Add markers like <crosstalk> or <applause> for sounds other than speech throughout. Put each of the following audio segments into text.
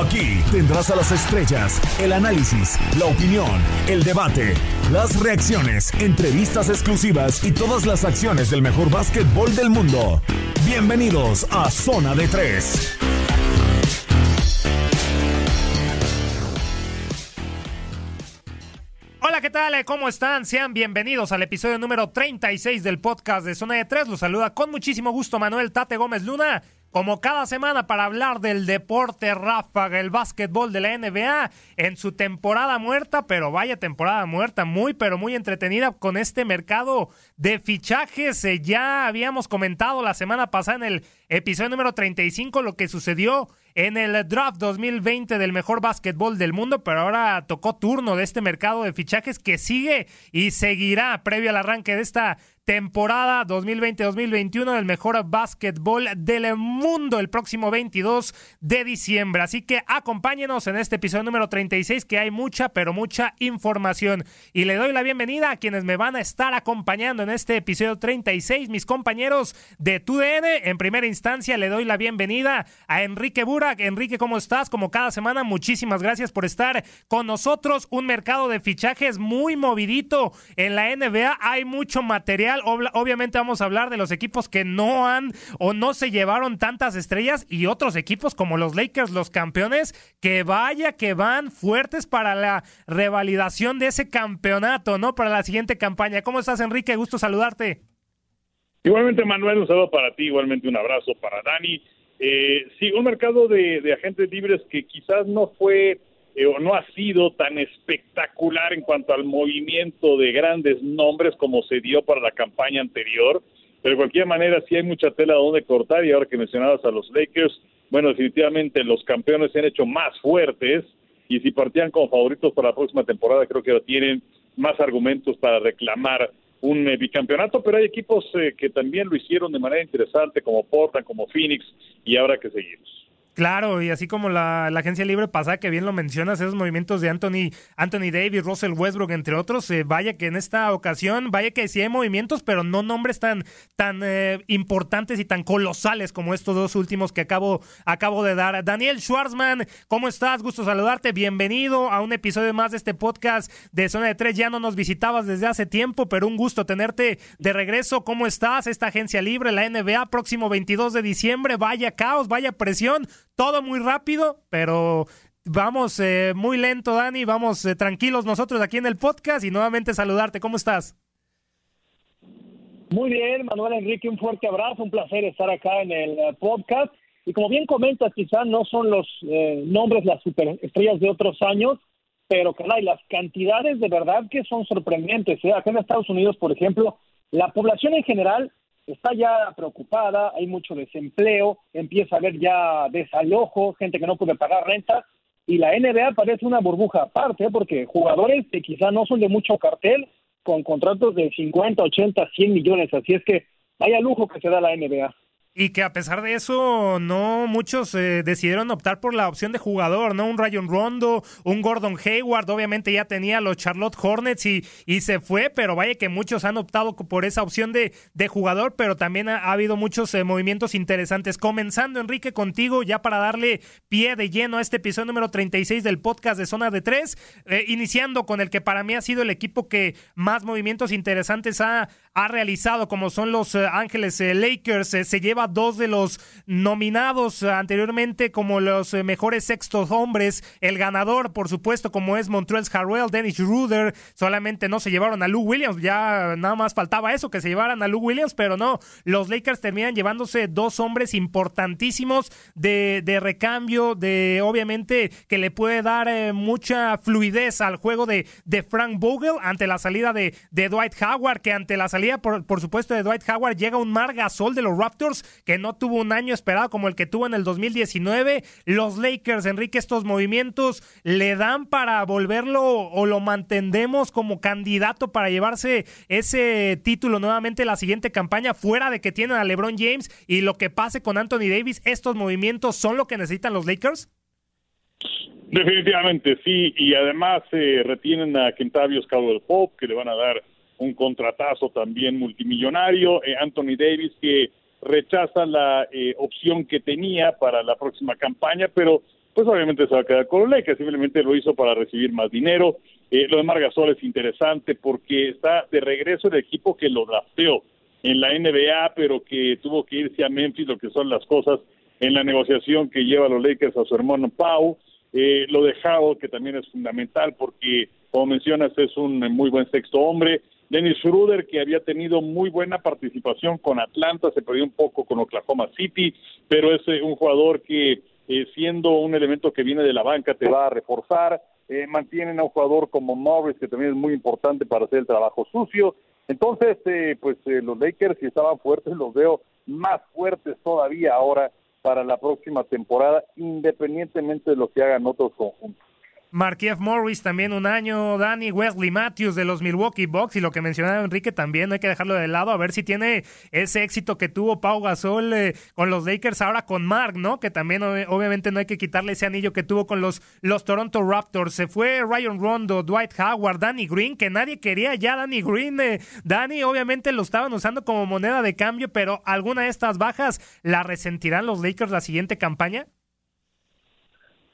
Aquí tendrás a las estrellas, el análisis, la opinión, el debate, las reacciones, entrevistas exclusivas y todas las acciones del mejor básquetbol del mundo. Bienvenidos a Zona de Tres. Hola, ¿qué tal? ¿Cómo están? Sean bienvenidos al episodio número 36 del podcast de Zona de Tres. Los saluda con muchísimo gusto Manuel Tate Gómez Luna. Como cada semana para hablar del deporte ráfaga, el básquetbol de la NBA en su temporada muerta, pero vaya temporada muerta, muy pero muy entretenida con este mercado de fichajes. Eh, Ya habíamos comentado la semana pasada en el episodio número 35 lo que sucedió en el draft 2020 del mejor básquetbol del mundo, pero ahora tocó turno de este mercado de fichajes que sigue y seguirá previo al arranque de esta temporada 2020-2021 del mejor básquetbol del mundo el próximo 22 de diciembre. Así que acompáñenos en este episodio número 36 que hay mucha, pero mucha información. Y le doy la bienvenida a quienes me van a estar acompañando en este episodio 36, mis compañeros de TUDN. En primera instancia le doy la bienvenida a Enrique Enrique, ¿cómo estás? Como cada semana, muchísimas gracias por estar con nosotros. Un mercado de fichajes muy movidito en la NBA. Hay mucho material. Obviamente vamos a hablar de los equipos que no han o no se llevaron tantas estrellas y otros equipos como los Lakers, los campeones, que vaya que van fuertes para la revalidación de ese campeonato, ¿no? Para la siguiente campaña. ¿Cómo estás, Enrique? Gusto saludarte. Igualmente, Manuel, un saludo para ti, igualmente un abrazo para Dani. Eh, sí, un mercado de, agentes libres que quizás no fue eh, o no ha sido tan espectacular en cuanto al movimiento de grandes nombres como se dio para la campaña anterior, pero de cualquier manera sí hay mucha tela donde cortar y ahora que mencionabas a los Lakers, bueno, definitivamente los campeones se han hecho más fuertes y si partían como favoritos para la próxima temporada creo que tienen más argumentos para reclamar un eh, bicampeonato, pero hay equipos eh, que también lo hicieron de manera interesante, como Portland, como Phoenix, y ahora que seguimos. Claro, y así como la, agencia libre pasada, que bien lo mencionas, esos movimientos de Anthony, Anthony Davis, Russell Westbrook, entre otros, eh, vaya que en esta ocasión, vaya que sí hay movimientos, pero no nombres tan, tan eh, importantes y tan colosales como estos dos últimos que acabo, acabo de dar. Daniel Schwarzman, ¿cómo estás? Gusto saludarte, bienvenido a un episodio más de este podcast de Zona de Tres. Ya no nos visitabas desde hace tiempo, pero un gusto tenerte de regreso. ¿Cómo estás? Esta agencia libre, la NBA, próximo 22 de diciembre, vaya caos, vaya presión todo muy rápido, pero vamos eh, muy lento, Dani, vamos eh, tranquilos nosotros aquí en el podcast y nuevamente saludarte. ¿Cómo estás? Muy bien, Manuel Enrique, un fuerte abrazo, un placer estar acá en el eh, podcast. Y como bien comentas, quizás no son los nombres, las superestrellas de otros años, pero caray, las cantidades de verdad que son sorprendentes. Acá en Estados Unidos, por ejemplo, la población en general está ya preocupada, hay mucho desempleo, empieza a haber ya desalojo, gente que no puede pagar renta, y la NBA parece una burbuja aparte, ¿eh? porque jugadores que quizá no son de mucho cartel, con contratos de 50, 80, 100 millones, así es que vaya lujo que se da la NBA y que a pesar de eso no muchos eh, decidieron optar por la opción de jugador, ¿no? Un Rayon Rondo, un Gordon Hayward, obviamente ya tenía los Charlotte Hornets y, y se fue, pero vaya que muchos han optado por esa opción de, de jugador, pero también ha, habido muchos eh, movimientos interesantes. Comenzando, Enrique, contigo, ya para darle pie de lleno a este episodio número 36 del podcast de Zona de Tres, eh, iniciando con el que para mí ha sido el equipo que más movimientos interesantes ha, ha realizado, como son los Ángeles Lakers, se lleva dos de los nominados anteriormente como los eh, mejores sextos hombres. El ganador, por supuesto, como es Montrezl Harrell, Dennis Ruder, solamente no se llevaron a Lou Williams. Ya nada más faltaba eso, que se llevaran a Lou Williams, pero no. Los Lakers terminan llevándose dos hombres importantísimos de, de recambio, de obviamente que le puede dar eh, mucha fluidez al juego de, de Frank Vogel ante la salida de, de Dwight Howard, que ante la salida, por, por supuesto, de Dwight Howard llega un Margasol de los Raptors que no tuvo un año esperado como el que tuvo en el 2019. Los Lakers, Enrique, estos movimientos le dan para volverlo o lo mantendemos como candidato para llevarse ese título nuevamente la siguiente campaña, fuera de que tienen a LeBron James y lo que pase con Anthony Davis, estos movimientos son lo que necesitan los Lakers. Definitivamente sí, y además eh, retienen a Kentavious Caldwell Pope, que le van a dar un contratazo también multimillonario, eh, Anthony Davis, que rechaza la eh, opción que tenía para la próxima campaña, pero pues obviamente se va a quedar con que simplemente lo hizo para recibir más dinero. Eh, lo de Margasol es interesante porque está de regreso el equipo que lo drafteó en la NBA, pero que tuvo que irse a Memphis, lo que son las cosas en la negociación que lleva a los Lakers a su hermano Pau. Eh, lo de Howard, que también es fundamental porque, como mencionas, es un muy buen sexto hombre. Dennis Schroeder, que había tenido muy buena participación con Atlanta, se perdió un poco con Oklahoma City, pero es eh, un jugador que, eh, siendo un elemento que viene de la banca, te va a reforzar. Eh, mantienen a un jugador como Morris, que también es muy importante para hacer el trabajo sucio. Entonces, pues los Lakers, si estaban fuertes, los veo más fuertes todavía ahora para la próxima temporada, independientemente de lo que hagan otros conjuntos. Markiev Morris también un año, Danny Wesley Matthews de los Milwaukee Bucks y lo que mencionaba Enrique también, no hay que dejarlo de lado, a ver si tiene ese éxito que tuvo Pau Gasol eh, con los Lakers ahora con Mark, ¿no? Que también obviamente no hay que quitarle ese anillo que tuvo con los, los Toronto Raptors. Se fue Ryan Rondo, Dwight Howard, Danny Green, que nadie quería ya Danny Green. Eh, Danny obviamente lo estaban usando como moneda de cambio, pero alguna de estas bajas la resentirán los Lakers la siguiente campaña.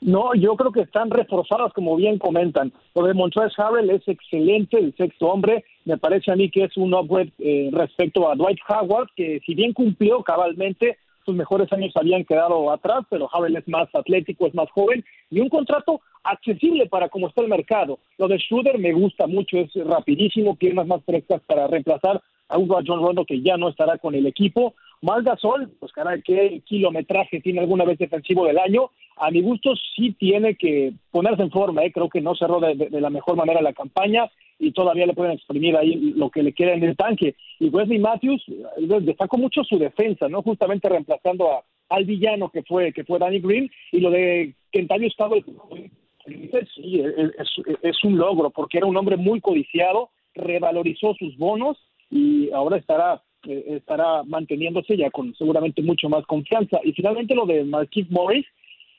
No, yo creo que están reforzadas, como bien comentan. Lo de Montrezl Harrell es excelente, el sexto hombre. Me parece a mí que es un upgrade eh, respecto a Dwight Howard, que si bien cumplió cabalmente, sus mejores años habían quedado atrás, pero Harrell es más atlético, es más joven y un contrato accesible para cómo está el mercado. Lo de Schroeder me gusta mucho, es rapidísimo, piernas más frescas para reemplazar a un John Rondo que ya no estará con el equipo. Gasol, pues caray, qué kilometraje tiene alguna vez defensivo del año. A mi gusto sí tiene que ponerse en forma, ¿eh? creo que no cerró de, la mejor manera la campaña y todavía le pueden exprimir ahí lo que le queda en el tanque. Y Wesley Matthews eh, destacó mucho su defensa, ¿no? Justamente reemplazando a, al villano que fue que fue Danny Green y lo de Kentavious estaba sí, es, es un logro porque era un hombre muy codiciado, revalorizó sus bonos y ahora estará eh, estará manteniéndose ya con seguramente mucho más confianza. Y finalmente lo de Marquise Morris,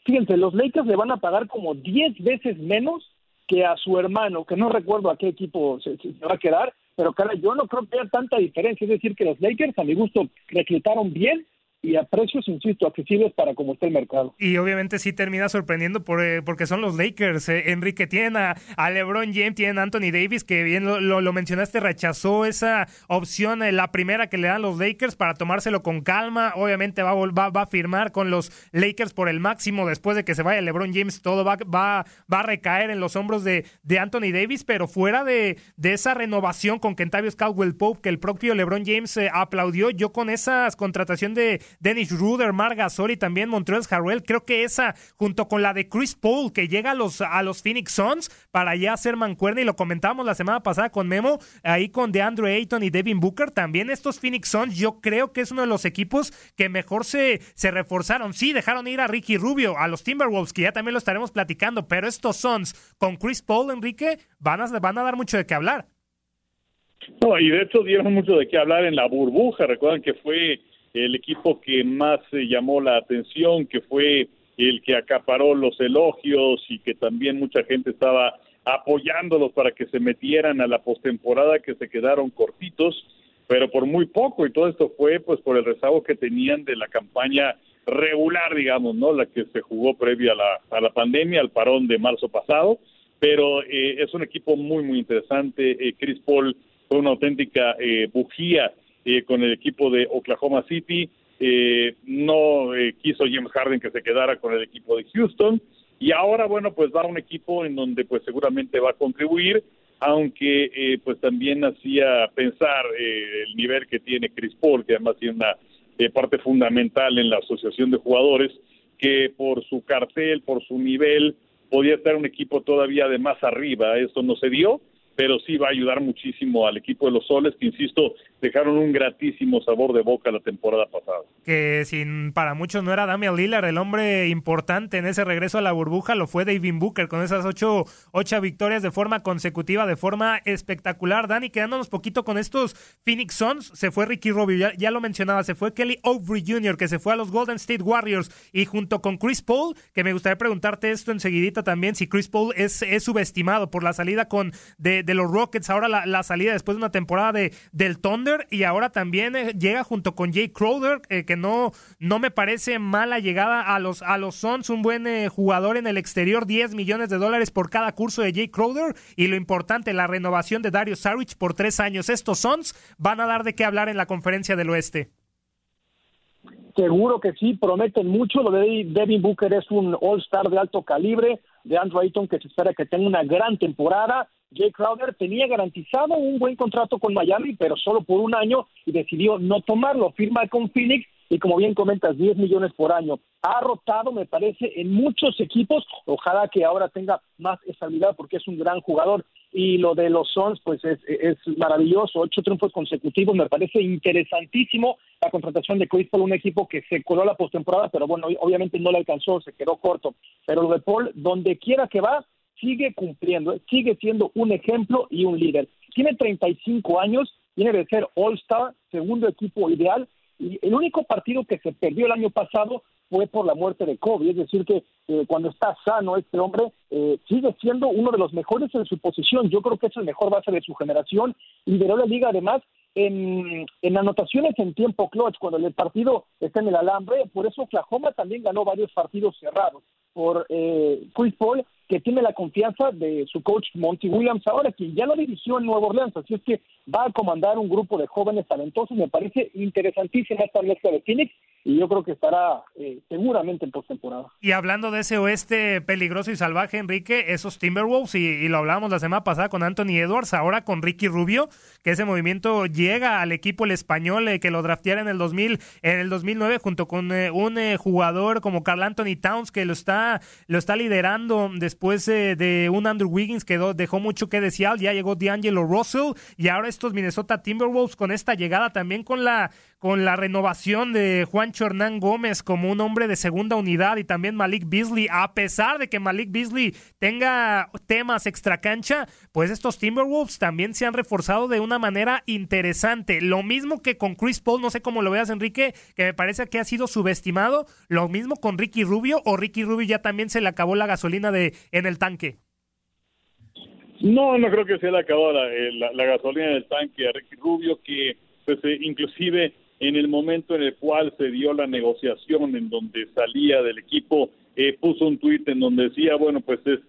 Fíjense, los Lakers le van a pagar como 10 veces menos que a su hermano, que no recuerdo a qué equipo se, se va a quedar, pero cara, yo no creo que haya tanta diferencia. Es decir, que los Lakers, a mi gusto, reclutaron bien y a precios, insisto, accesibles para como está el mercado. Y obviamente sí termina sorprendiendo por, eh, porque son los Lakers. Eh, Enrique, tienen a, LeBron James, tienen a Anthony Davis, que bien lo, mencionaste, rechazó esa opción, eh, la primera que le dan los Lakers para tomárselo con calma. Obviamente va, va, va a firmar con los Lakers por el máximo después de que se vaya LeBron James. Todo va, va, va a recaer en los hombros de, de Anthony Davis, pero fuera de, de esa renovación con Kentavious Caldwell Pope, que el propio LeBron James aplaudió, yo con esa contratación de Dennis Ruder, Mar Gasol y también Montrezl Harrell. Creo que esa, junto con la de Chris Paul, que llega a los, a los Phoenix Suns para ya hacer mancuerna, y lo comentábamos la semana pasada con Memo, ahí con DeAndre Ayton y Devin Booker. También estos Phoenix Suns, yo creo que es uno de los equipos que mejor se, se reforzaron. Sí, dejaron ir a Ricky Rubio, a los Timberwolves, que ya también lo estaremos platicando, pero estos Suns con Chris Paul, Enrique, van a, van a dar mucho de qué hablar. No, y de hecho dieron mucho de qué hablar en la burbuja. Recuerdan que fue el equipo que más llamó la atención, que fue el que acaparó los elogios y que también mucha gente estaba apoyándolos para que se metieran a la postemporada, que se quedaron cortitos, pero por muy poco, y todo esto fue pues por el rezago que tenían de la campaña regular, digamos, ¿no? La que se jugó previa a la, a la pandemia, al parón de marzo pasado, pero eh, es un equipo muy, muy interesante. Eh, Chris Paul fue una auténtica eh, bujía eh, con el equipo de Oklahoma City. Eh, no eh, quiso James Harden que se quedara con el equipo de Houston. Y ahora bueno pues va a un equipo en donde pues seguramente va a contribuir aunque pues también hacía pensar el nivel que tiene Chris Paul que además tiene una parte fundamental en la asociación de jugadores que por su cartel por su nivel podía estar un equipo todavía de más arriba. Eso no se dio pero sí va a ayudar muchísimo al equipo de los Soles, que insisto, dejaron un gratísimo sabor de boca la temporada pasada. Que sin para muchos no era Damian Lillard, el hombre importante en ese regreso a la burbuja, lo fue David Booker con esas ocho, ocho victorias de forma consecutiva, de forma espectacular. Dani, quedándonos poquito con estos Phoenix Suns, se fue Ricky Rubio, ya, lo mencionaba, se fue Kelly Oubre Jr., que se fue a los Golden State Warriors, y junto con Chris Paul, que me gustaría preguntarte esto enseguidita también, si Chris Paul es, es subestimado por la salida con de de los Rockets, ahora la, salida después de una temporada de, del Thunder y ahora también eh, llega junto con Jay Crowder, eh, que no, no me parece mala llegada a los, a los Suns, un buen eh, jugador en el exterior, 10 millones de dólares por cada curso de Jay Crowder y lo importante, la renovación de Dario Saric por tres años. Estos Suns van a dar de qué hablar en la conferencia del oeste. Seguro que sí, prometen mucho. Lo de Devin Booker es un All-Star de alto calibre, de Andrew Ayton que se espera que tenga una gran temporada. Jay Crowder tenía garantizado un buen contrato con Miami, pero solo por un año y decidió no tomarlo. Firma con Phoenix y como bien comentas, 10 millones por año. Ha rotado, me parece, en muchos equipos. Ojalá que ahora tenga más estabilidad porque es un gran jugador. Y lo de los Suns, pues es, es maravilloso. Ocho triunfos consecutivos, me parece interesantísimo la contratación de Chris Paul, un equipo que se coló la postemporada, pero bueno, obviamente no le alcanzó, se quedó corto. Pero lo de Paul, donde quiera que va, sigue cumpliendo, sigue siendo un ejemplo y un líder. Tiene 35 años, tiene de ser All-Star, segundo equipo ideal, y el único partido que se perdió el año pasado fue por la muerte de Kobe, es decir, que eh, cuando está sano este hombre eh, sigue siendo uno de los mejores en su posición, yo creo que es el mejor base de su generación, lideró la liga además en, en anotaciones en tiempo clutch, cuando el partido está en el alambre, por eso Oklahoma también ganó varios partidos cerrados por eh, que tiene la confianza de su coach Monty Williams ahora, quien ya lo dirigió en Nueva Orleans, así es que va a comandar un grupo de jóvenes talentosos. Me parece interesantísima esta mezcla de Phoenix y yo creo que estará eh, seguramente en postemporada. Y hablando de ese oeste peligroso y salvaje, Enrique, esos Timberwolves, y, lo hablábamos la semana pasada con Anthony Edwards, ahora con Ricky Rubio, que ese movimiento llega al equipo el español eh, que lo drafteara en el 2000, en el 2009 junto con eh, un jugador como Carl Anthony Towns que lo está lo está liderando después de un Andrew Wiggins que dejó mucho que desear, ya llegó D'Angelo Russell y ahora estos Minnesota Timberwolves con esta llegada también con la con la renovación de Juan Juancho Hernán Gómez como un hombre de segunda unidad y también Malik Beasley, a pesar de que Malik Beasley tenga temas extracancha, pues estos Timberwolves también se han reforzado de una manera interesante. Lo mismo que con Chris Paul, no sé cómo lo veas Enrique, que me parece que ha sido subestimado, lo mismo con Ricky Rubio o Ricky Rubio ya también se le acabó la gasolina de en el tanque. No, no creo que se le acabó la, eh, la, la gasolina en el tanque a Ricky Rubio, que pues eh, inclusive en el momento en el cual se dio la negociación en donde salía del equipo, eh, puso un tuit en donde decía, bueno, pues es,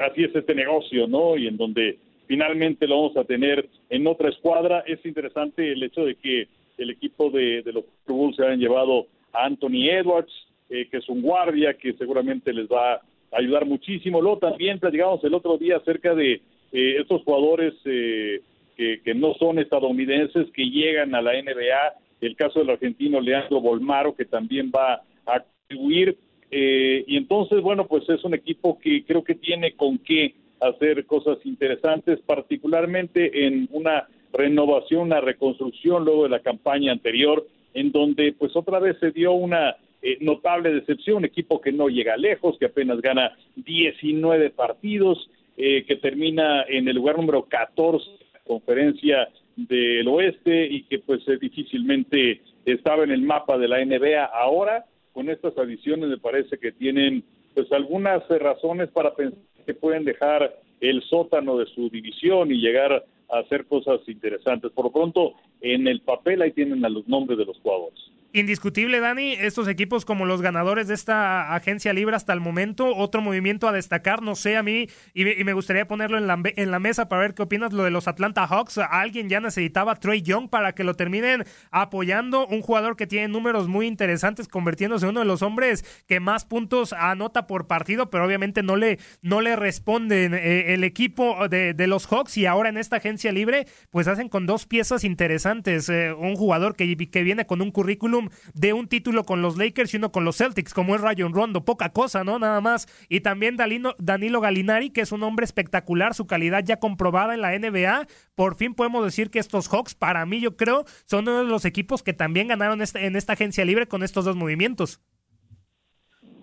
así es este negocio, ¿no? Y en donde finalmente lo vamos a tener en otra escuadra. Es interesante el hecho de que el equipo de, de los Bulls se hayan llevado a Anthony Edwards, eh, que es un guardia que seguramente les va a ayudar muchísimo. Luego también platicamos el otro día acerca de eh, estos jugadores eh, que, no son estadounidenses que llegan a la NBA el caso del argentino Leandro Bolmaro, que también va a contribuir. Eh, y entonces, bueno, pues es un equipo que creo que tiene con qué hacer cosas interesantes, particularmente en una renovación, una reconstrucción luego de la campaña anterior, en donde pues otra vez se dio una eh, notable decepción, equipo que no llega lejos, que apenas gana 19 partidos, eh, que termina en el lugar número 14 de la conferencia del oeste y que pues eh, difícilmente estaba en el mapa de la NBA. Ahora, con estas adiciones me parece que tienen pues algunas eh, razones para pensar que pueden dejar el sótano de su división y llegar a hacer cosas interesantes. Por lo pronto, en el papel ahí tienen a los nombres de los jugadores. Indiscutible, Dani, estos equipos como los ganadores de esta agencia libre hasta el momento, otro movimiento a destacar, no sé a mí, y, me gustaría ponerlo en la, en la mesa para ver qué opinas lo de los Atlanta Hawks. Alguien ya necesitaba Trey Young para que lo terminen apoyando, un jugador que tiene números muy interesantes, convirtiéndose en uno de los hombres que más puntos anota por partido, pero obviamente no le, no le responden eh, el equipo de, de, los Hawks y ahora en esta agencia libre, pues hacen con dos piezas interesantes, eh, un jugador que, que viene con un currículum de un título con los Lakers y uno con los Celtics, como es Rayon Rondo, poca cosa, ¿no? Nada más. Y también Danilo, Galinari, que es un hombre espectacular, su calidad ya comprobada en la NBA. Por fin podemos decir que estos Hawks, para mí, yo creo, son uno de los equipos que también ganaron este, en esta agencia libre con estos dos movimientos.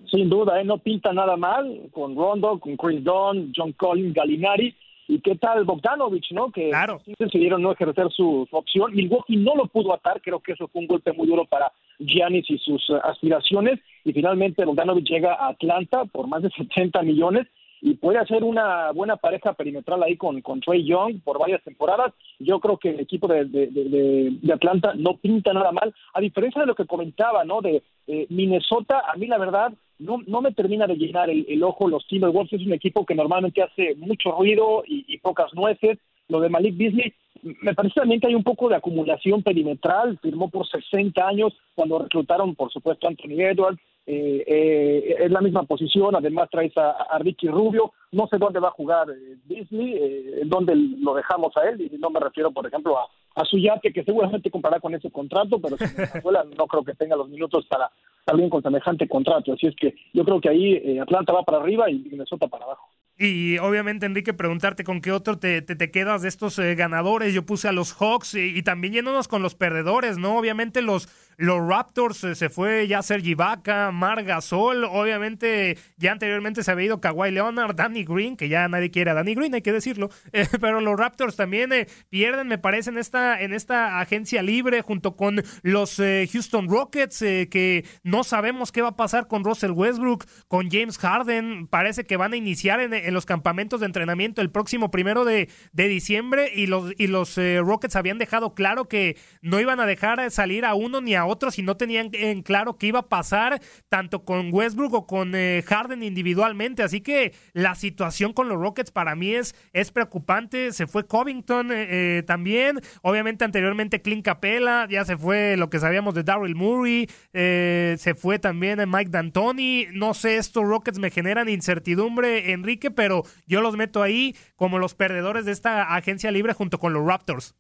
Sin duda, ¿eh? no pinta nada mal con Rondo, con Chris Dunn, John Collins, Galinari ¿Y qué tal Bogdanovich, no? Que claro. decidieron no ejercer su, su, opción. Milwaukee no lo pudo atar, creo que eso fue un golpe muy duro para Giannis y sus uh, aspiraciones. Y finalmente Bogdanovich llega a Atlanta por más de 70 millones y puede hacer una buena pareja perimetral ahí con, con Trey Young por varias temporadas. Yo creo que el equipo de, de, de, de, Atlanta no pinta nada mal, a diferencia de lo que comentaba, ¿no? De eh, Minnesota, a mí la verdad no, no me termina de llenar el, el ojo los Timberwolves, es un equipo que normalmente hace mucho ruido y, pocas nueces. Lo de Malik Beasley, me parece también que hay un poco de acumulación perimetral, firmó por 60 años cuando reclutaron, por supuesto, a Anthony Edwards, eh, eh, es la misma posición, además traes a, a, Ricky Rubio, no sé dónde va a jugar eh, Disney, eh, dónde lo dejamos a él, y no me refiero, por ejemplo, a, a Suyate, que seguramente comprará con ese contrato, pero si Venezuela <laughs> no creo que tenga los minutos para bien con semejante contrato, así es que yo creo que ahí eh, Atlanta va para arriba y Minnesota para abajo. Y obviamente, Enrique, preguntarte con qué otro te, te, te quedas de estos eh, ganadores. Yo puse a los Hawks y, y, también yéndonos con los perdedores, ¿no? Obviamente los, los Raptors eh, se fue ya Sergi Ibaka, Mar Gasol. Obviamente, ya anteriormente se había ido Kawhi Leonard, Danny Green, que ya nadie quiere a Danny Green, hay que decirlo. <laughs> Eh, pero los Raptors también eh, pierden, me parece, en esta, en esta agencia libre junto con los Houston Rockets, que no sabemos qué va a pasar con Russell Westbrook, con James Harden. Parece que van a iniciar en, en los campamentos de entrenamiento el próximo primero de, de diciembre y los, y los Rockets habían dejado claro que no iban a dejar salir a uno ni a otros y no tenían en claro qué iba a pasar tanto con Westbrook o con eh, Harden individualmente. Así que la situación con los Rockets para mí es, es preocupante. Se fue Covington eh, eh, también. Obviamente anteriormente Clint Capella. Ya se fue lo que sabíamos de Daryl Murray. se fue también Mike D'Antoni. No sé, estos Rockets me generan incertidumbre, Enrique, pero yo los meto ahí como los perdedores de esta agencia libre junto con los Raptors.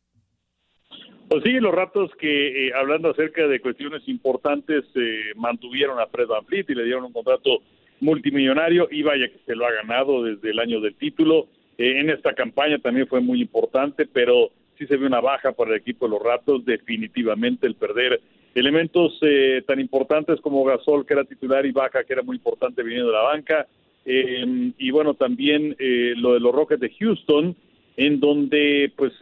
Pues sí, los ratos que, eh, hablando acerca de cuestiones importantes, eh, mantuvieron a Fred Van y le dieron un contrato multimillonario y vaya que se lo ha ganado desde el año del título. Eh, en esta campaña también fue muy importante, pero sí se ve una baja para el equipo de los ratos, definitivamente el perder elementos eh, tan importantes como Gasol, que era titular, y Baja, que era muy importante viniendo de la banca. Y bueno, también lo de los Rockets de Houston, en donde pues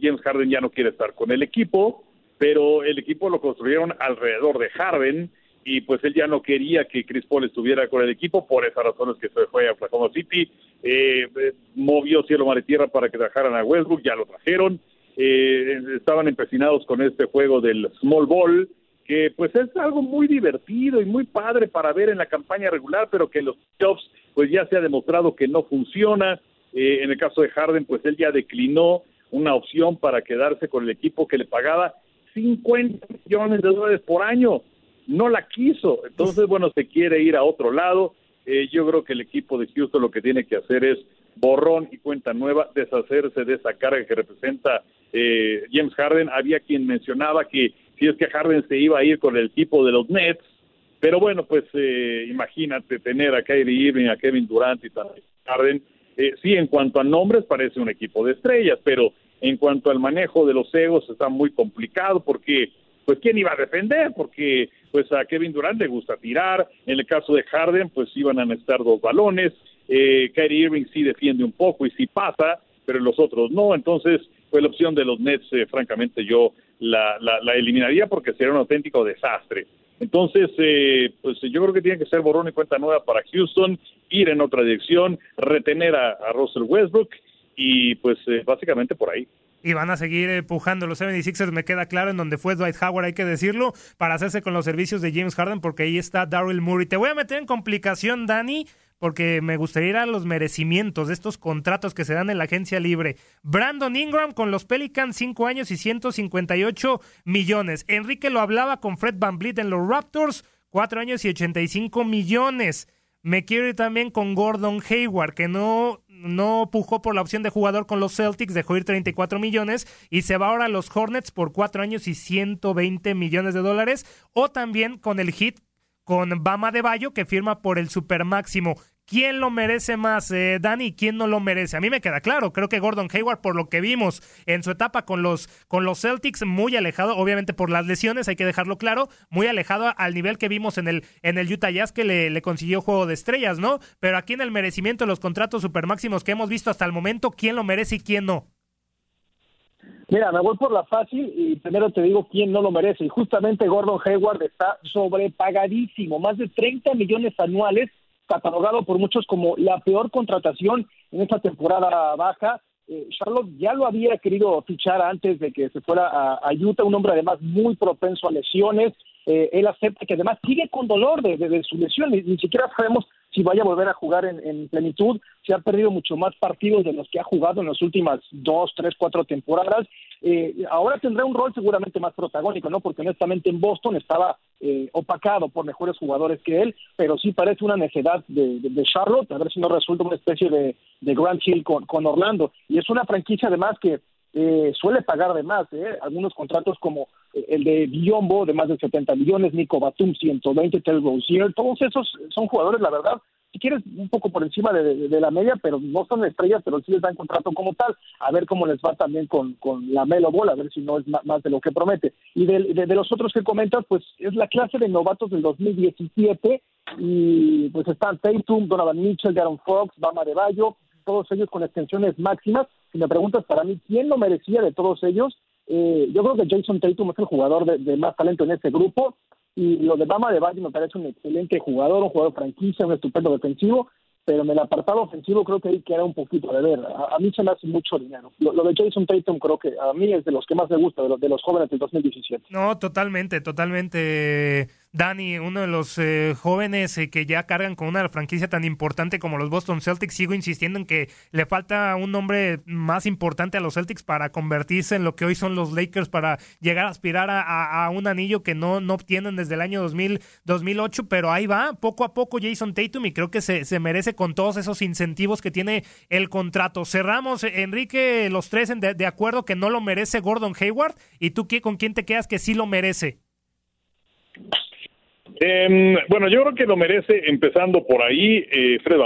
James Harden ya no quiere estar con el equipo, pero el equipo lo construyeron alrededor de Harden y pues él ya no quería que Chris Paul estuviera con el equipo, por esas razones que se fue a Oklahoma City, movió cielo, mar y tierra para que trajeran a Westbrook, ya lo trajeron, eh, estaban empecinados con este juego del small ball, que pues es algo muy divertido y muy padre para ver en la campaña regular, pero que en los playoffs pues ya se ha demostrado que no funciona. Eh, en el caso de Harden, pues él ya declinó una opción para quedarse con el equipo que le pagaba 50 millones de dólares por año. No la quiso. Entonces, bueno, se quiere ir a otro lado. Eh, yo creo que el equipo de Houston lo que tiene que hacer es borrón y cuenta nueva, deshacerse de esa carga que representa eh, James Harden. Había quien mencionaba que si es que Harden se iba a ir con el equipo de los Nets, pero bueno, pues eh, imagínate tener a Kyrie Irving, a Kevin Durant y también Harden. Eh, sí, en cuanto a nombres parece un equipo de estrellas, pero en cuanto al manejo de los egos está muy complicado porque pues quién iba a defender porque pues a Kevin Durant le gusta tirar, en el caso de Harden pues iban a necesitar dos balones, eh, Kyrie Irving sí defiende un poco y sí pasa, pero los otros no, entonces fue la opción de los Nets, eh, francamente yo la, la, eliminaría porque sería un auténtico desastre. Entonces, eh, pues yo creo que tiene que ser borrón y cuenta nueva para Houston, ir en otra dirección, retener a, Russell Westbrook y pues eh, básicamente por ahí y van a seguir empujando los 76ers, me queda claro, en donde fue Dwight Howard, hay que decirlo, para hacerse con los servicios de James Harden, porque ahí está Daryl Murray. Te voy a meter en complicación, Dani, porque me gustaría ir a los merecimientos de estos contratos que se dan en la agencia libre. Brandon Ingram con los Pelicans, 5 años y 158 millones. Enrique lo hablaba con Fred Van Vliet en los Raptors, 4 años y 85 millones. Me quiero ir también con Gordon Hayward, que no, no pujó por la opción de jugador con los Celtics, dejó ir 34 millones y se va ahora a los Hornets por 4 años y 120 millones de dólares. O también con el Heat con Bama de Bayo que firma por el super máximo. ¿Quién lo merece más, eh, Dani? ¿Quién no lo merece? A mí me queda claro. Creo que Gordon Hayward, por lo que vimos en su etapa con los, con los Celtics, muy alejado, obviamente por las lesiones, hay que dejarlo claro, muy alejado al nivel que vimos en el, en el Utah Jazz que le, le consiguió juego de estrellas, ¿no? Pero aquí en el merecimiento de los contratos supermáximos que hemos visto hasta el momento, ¿quién lo merece y quién no? Mira, me voy por la fácil y primero te digo quién no lo merece. Y justamente Gordon Hayward está sobrepagadísimo, más de 30 millones anuales, catalogado por muchos como la peor contratación en esta temporada baja. Eh, Charlotte ya lo había querido fichar antes de que se fuera a, Utah, un hombre además muy propenso a lesiones, eh, él acepta que además sigue con dolor de, su lesión, ni, ni, siquiera sabemos si vaya a volver a jugar en, plenitud, se ha perdido mucho más partidos de los que ha jugado en las últimas dos, tres, cuatro temporadas. Eh, ahora tendrá un rol seguramente más protagónico, ¿no? Porque honestamente en Boston estaba eh, opacado por mejores jugadores que él, pero sí parece una necedad de, Charlotte, a ver si no resulta una especie de, de Grand Hill con, con Orlando. Y es una franquicia además que eh, suele pagar de más, ¿eh? algunos contratos como el de Biombo de más de 70 millones, Nico Batum 120, Tel Rozier, todos esos son jugadores, la verdad, si quieres, un poco por encima de, la media, pero no son estrellas, pero sí les dan contrato como tal, a ver cómo les va también con, con la Melo Ball, a ver si no es más, de lo que promete. Y de, de, los otros que comentas, pues es la clase de novatos del 2017, y pues están Tatum, Donovan Mitchell, Aaron Fox, Bama de Bayo, todos ellos con extensiones máximas. Si me preguntas para mí quién lo merecía de todos ellos, eh, yo creo que Jason Tatum es el jugador de, más talento en este grupo. Y lo de Bama de Valle me parece un excelente jugador, un jugador franquicia, un estupendo defensivo pero en el apartado ofensivo creo que ahí queda un poquito de ver. A, mí se me hace mucho dinero. Lo, de Jason Tatum creo que a mí es de los que más me gusta, de los, de los jóvenes del 2017. No, totalmente, totalmente. Dani, uno de los eh, jóvenes eh, que ya cargan con una franquicia tan importante como los Boston Celtics, sigo insistiendo en que le falta un nombre más importante a los Celtics para convertirse en lo que hoy son los Lakers, para llegar a aspirar a, un anillo que no, no obtienen desde el año 2000, 2008, pero ahí va, poco a poco Jason Tatum y creo que se, se merece con todos esos incentivos que tiene el contrato. Cerramos, Enrique, los tres de, de acuerdo que no lo merece Gordon Hayward y tú con quién te quedas que sí lo merece. Eh, bueno, yo creo que lo merece, empezando por ahí, eh, Fred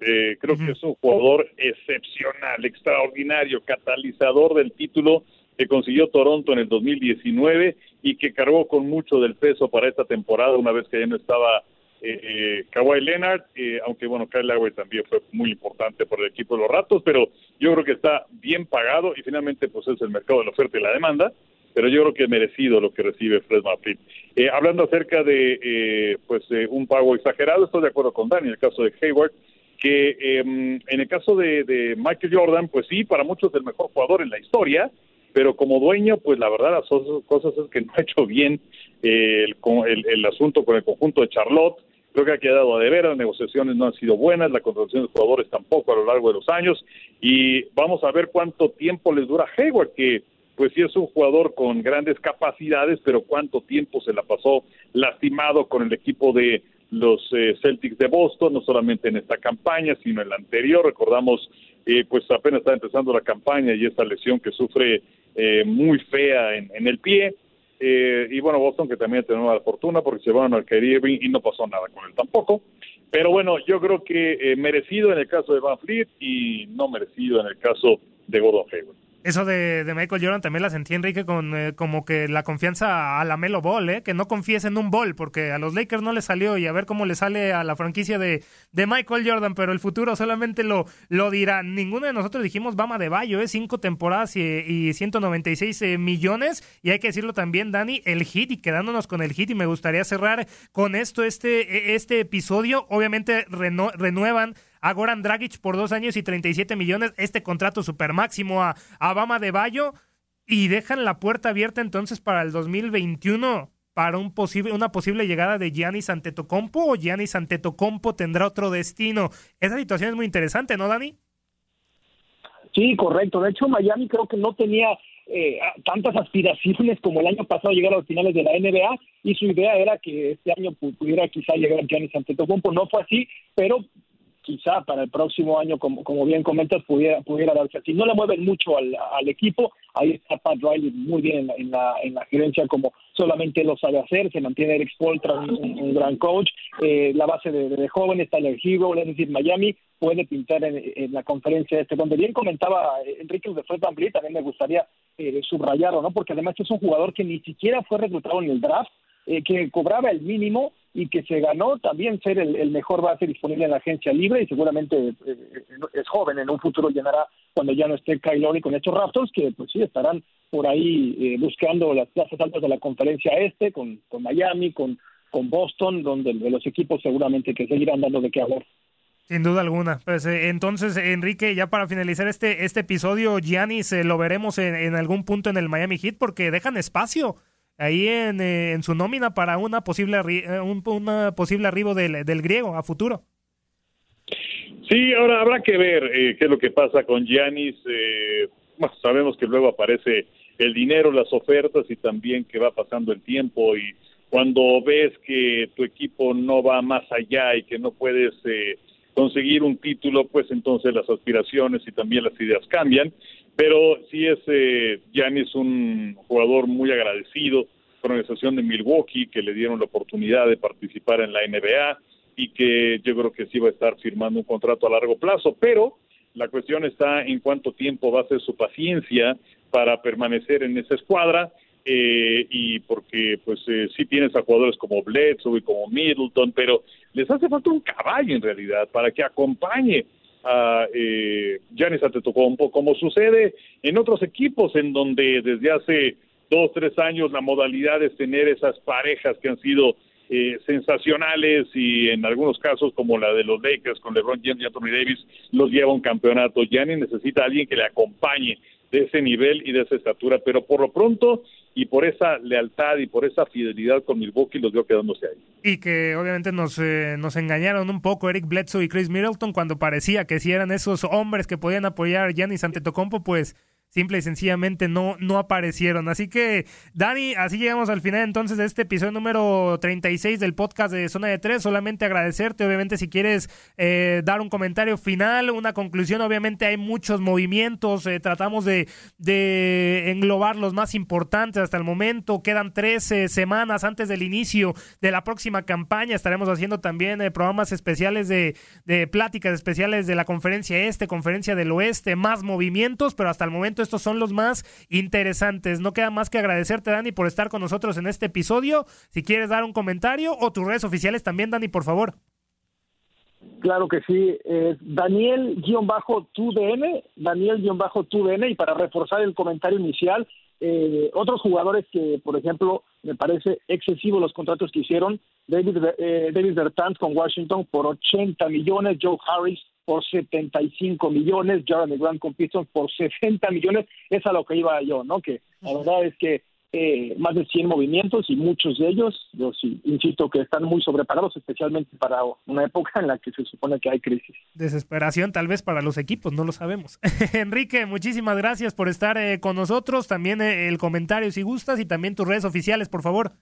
eh, creo que es un jugador excepcional, extraordinario, catalizador del título que consiguió Toronto en el 2019 y que cargó con mucho del peso para esta temporada una vez que ya no estaba eh, Kawhi Leonard, eh, aunque bueno, Kyle Lowry también fue muy importante por el equipo de los Ratos, pero yo creo que está bien pagado y finalmente pues es el mercado de la oferta y la demanda, pero yo creo que es merecido lo que recibe Fred VanVleet. Eh, hablando acerca de eh, pues un pago exagerado, estoy de acuerdo con Dani en el caso de Hayward, que em, en el caso de, de Michael Jordan, pues sí, para muchos es el mejor jugador en la historia, pero como dueño, pues la verdad las cosas es que no ha hecho bien eh, el, el, asunto con el conjunto de Charlotte. Creo que ha quedado a deber, las negociaciones no han sido buenas, la contratación de jugadores tampoco a lo largo de los años, y vamos a ver cuánto tiempo les dura Hayward, que pues sí es un jugador con grandes capacidades, pero cuánto tiempo se la pasó lastimado con el equipo de los eh, Celtics de Boston, no solamente en esta campaña, sino en la anterior. Recordamos, eh, pues apenas está empezando la campaña y esta lesión que sufre eh, muy fea en, el pie. Eh, y bueno, Boston que también tenía la fortuna porque se van al Kyrie y no pasó nada con él tampoco. Pero bueno, yo creo que eh, merecido en el caso de Van Fleet y no merecido en el caso de Gordon Hayward. Eso de, Michael Jordan también la sentí, Enrique, con eh, como que la confianza a la Melo Ball, ¿eh? que no confíes en un ball, porque a los Lakers no le salió y a ver cómo le sale a la franquicia de, de Michael Jordan, pero el futuro solamente lo, lo dirá. Ninguno de nosotros dijimos Bama de Bayo, ¿eh? cinco temporadas y, y 196 eh, millones, y hay que decirlo también, Dani, el hit, y quedándonos con el hit, y me gustaría cerrar con esto este, e, este episodio. Obviamente renuevan a Goran Dragic por dos años y 37 millones, este contrato super máximo a, a Bama de Bayo, y dejan la puerta abierta entonces para el 2021 para un posible, una posible llegada de Giannis Antetokounmpo o Giannis Antetokounmpo tendrá otro destino. Esa situación es muy interesante, ¿no, Dani? Sí, correcto. De hecho, Miami creo que no tenía eh, tantas aspiraciones como el año pasado llegar a los finales de la NBA y su idea era que este año pudiera quizá llegar Giannis Antetokounmpo. No fue así, pero quizá para el próximo año, como, como bien comentas, pudiera, pudiera darse así. No le mueven mucho al, al equipo, ahí está Pat Riley muy bien en la, en la, gerencia como solamente lo sabe hacer, se mantiene Eric Spoltra, un, gran coach, eh, la base de, de, jóvenes, Tyler Hero, es decir, Miami puede pintar en, la conferencia este, donde bien comentaba eh, Enrique de Fred Van también me gustaría eh, subrayarlo, ¿no? porque además es un jugador que ni siquiera fue reclutado en el draft, eh, que cobraba el mínimo y que se ganó también ser el, mejor base disponible en la agencia libre y seguramente eh, eh, es joven, en un futuro llenará cuando ya no esté Kyle con estos Raptors que pues sí estarán por ahí buscando las plazas altas de la conferencia este con, con Miami, con, con Boston, donde los equipos seguramente que seguirán dando de qué hablar. Sin duda alguna. Pues entonces, Enrique, ya para finalizar este, este episodio, Giannis lo veremos en, algún punto en el Miami Heat porque dejan espacio ahí en, eh, en su nómina para una posible eh, un posible arribo del, del griego a futuro. Sí, ahora habrá que ver eh, qué es lo que pasa con Giannis. Eh, sabemos que luego aparece el dinero, las ofertas y también que va pasando el tiempo y cuando ves que tu equipo no va más allá y que no puedes eh, conseguir un título, pues entonces las aspiraciones y también las ideas cambian. Pero sí es eh, Giannis un jugador muy agradecido con la organización de Milwaukee, que le dieron la oportunidad de participar en la NBA y que yo creo que sí va a estar firmando un contrato a largo plazo. Pero la cuestión está en cuánto tiempo va a ser su paciencia para permanecer en esa escuadra. Eh, y porque pues eh, sí tienes a jugadores como Bledsoe y como Middleton, pero les hace falta un caballo en realidad para que acompañe a eh, Giannis Antetokounmpo, como sucede en otros equipos en donde desde hace dos, tres años la modalidad es tener esas parejas que han sido eh, sensacionales y en algunos casos como la de los Lakers con LeBron James y Anthony Davis los lleva un campeonato. Giannis necesita a alguien que le acompañe de ese nivel y de esa estatura, pero por lo pronto y por esa lealtad y por esa fidelidad con Milwaukee los veo quedándose ahí. Y que obviamente nos, eh, nos engañaron un poco Eric Bledsoe y Chris Middleton cuando parecía que si eran esos hombres que podían apoyar a Giannis Antetokounmpo, pues simple y sencillamente no, no aparecieron. Así que, Dani, así llegamos al final entonces de este episodio número 36 del podcast de Zona de Tres. Solamente agradecerte, obviamente, si quieres eh, dar un comentario final, una conclusión. Obviamente hay muchos movimientos, eh, tratamos de, de englobar los más importantes hasta el momento. Quedan 13 semanas antes del inicio de la próxima campaña. Estaremos haciendo también eh, programas especiales de, de pláticas especiales de la conferencia este, conferencia del oeste, más movimientos, pero hasta el momento estos son los más interesantes. No queda más que agradecerte, Dani, por estar con nosotros en este episodio. Si quieres dar un comentario o tus redes oficiales también, Dani, por favor. Claro que sí, es Daniel-TUDN, Daniel-TUDN, y para reforzar el comentario inicial, eh, otros jugadores que, por ejemplo, me parece excesivo los contratos que hicieron, David, eh, David Bertans con Washington por 80 millones, Joe Harris por 75 millones, Jeremy Grant con Pistons por 60 millones, es a lo que iba yo, ¿no? Que la verdad es que eh, más de 100 movimientos y muchos de ellos, yo sí, insisto que están muy sobreparados, especialmente para una época en la que se supone que hay crisis. Desesperación tal vez para los equipos, no lo sabemos. <laughs> Enrique, muchísimas gracias por estar eh, con nosotros, también eh, el comentario si gustas y también tus redes oficiales, por favor.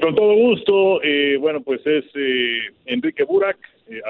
con todo gusto, bueno, pues es Enrique Burak,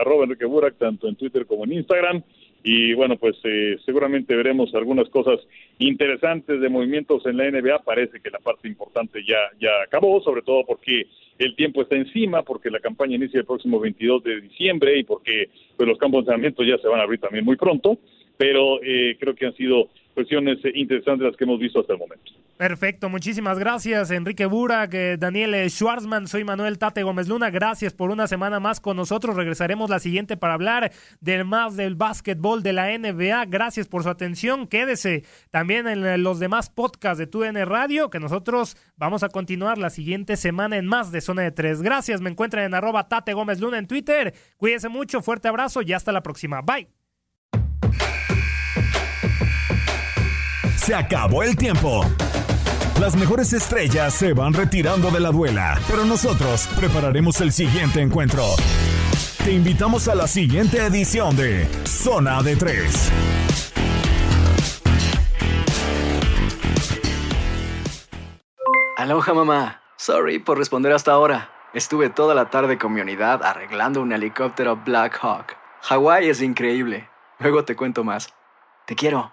arroba Enrique Burak, tanto en Twitter como en Instagram y bueno, pues eh, seguramente veremos algunas cosas interesantes de movimientos en la NBA. Parece que la parte importante ya, ya acabó, sobre todo porque el tiempo está encima, porque la campaña inicia el próximo 22 de diciembre y porque pues, los campos de entrenamiento ya se van a abrir también muy pronto, pero eh, creo que han sido cuestiones interesantes las que hemos visto hasta el momento. Perfecto, muchísimas gracias Enrique Burak, Daniel Schwarzman, soy Manuel Tate Gómez Luna, gracias por una semana más con nosotros, regresaremos la siguiente para hablar del más del básquetbol de la NBA, gracias por su atención, quédese también en los demás podcasts de TUN Radio, que nosotros vamos a continuar la siguiente semana en más de Zona de Tres. Gracias, me encuentran en arroba Tate Gómez Luna en Twitter, cuídense mucho, fuerte abrazo y hasta la próxima, bye. Se acabó el tiempo. Las mejores estrellas se van retirando de la duela, pero nosotros prepararemos el siguiente encuentro. Te invitamos a la siguiente edición de Zona de Tres. Aloha mamá. Sorry por responder hasta ahora. Estuve toda la tarde con mi unidad arreglando un helicóptero Black Hawk. Hawái es increíble. Luego te cuento más. Te quiero.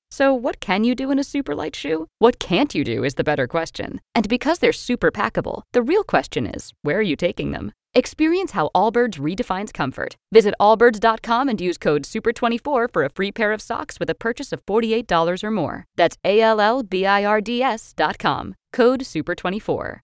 So, what can you do in a super light shoe? What can't you do is the better question. And because they're super packable, the real question is where are you taking them? Experience how Allbirds redefines comfort. Visit allbirds.com and use code SUPER24 for a free pair of socks with a purchase of $48 or more. That's A L L B I R D S.com. Code SUPER24.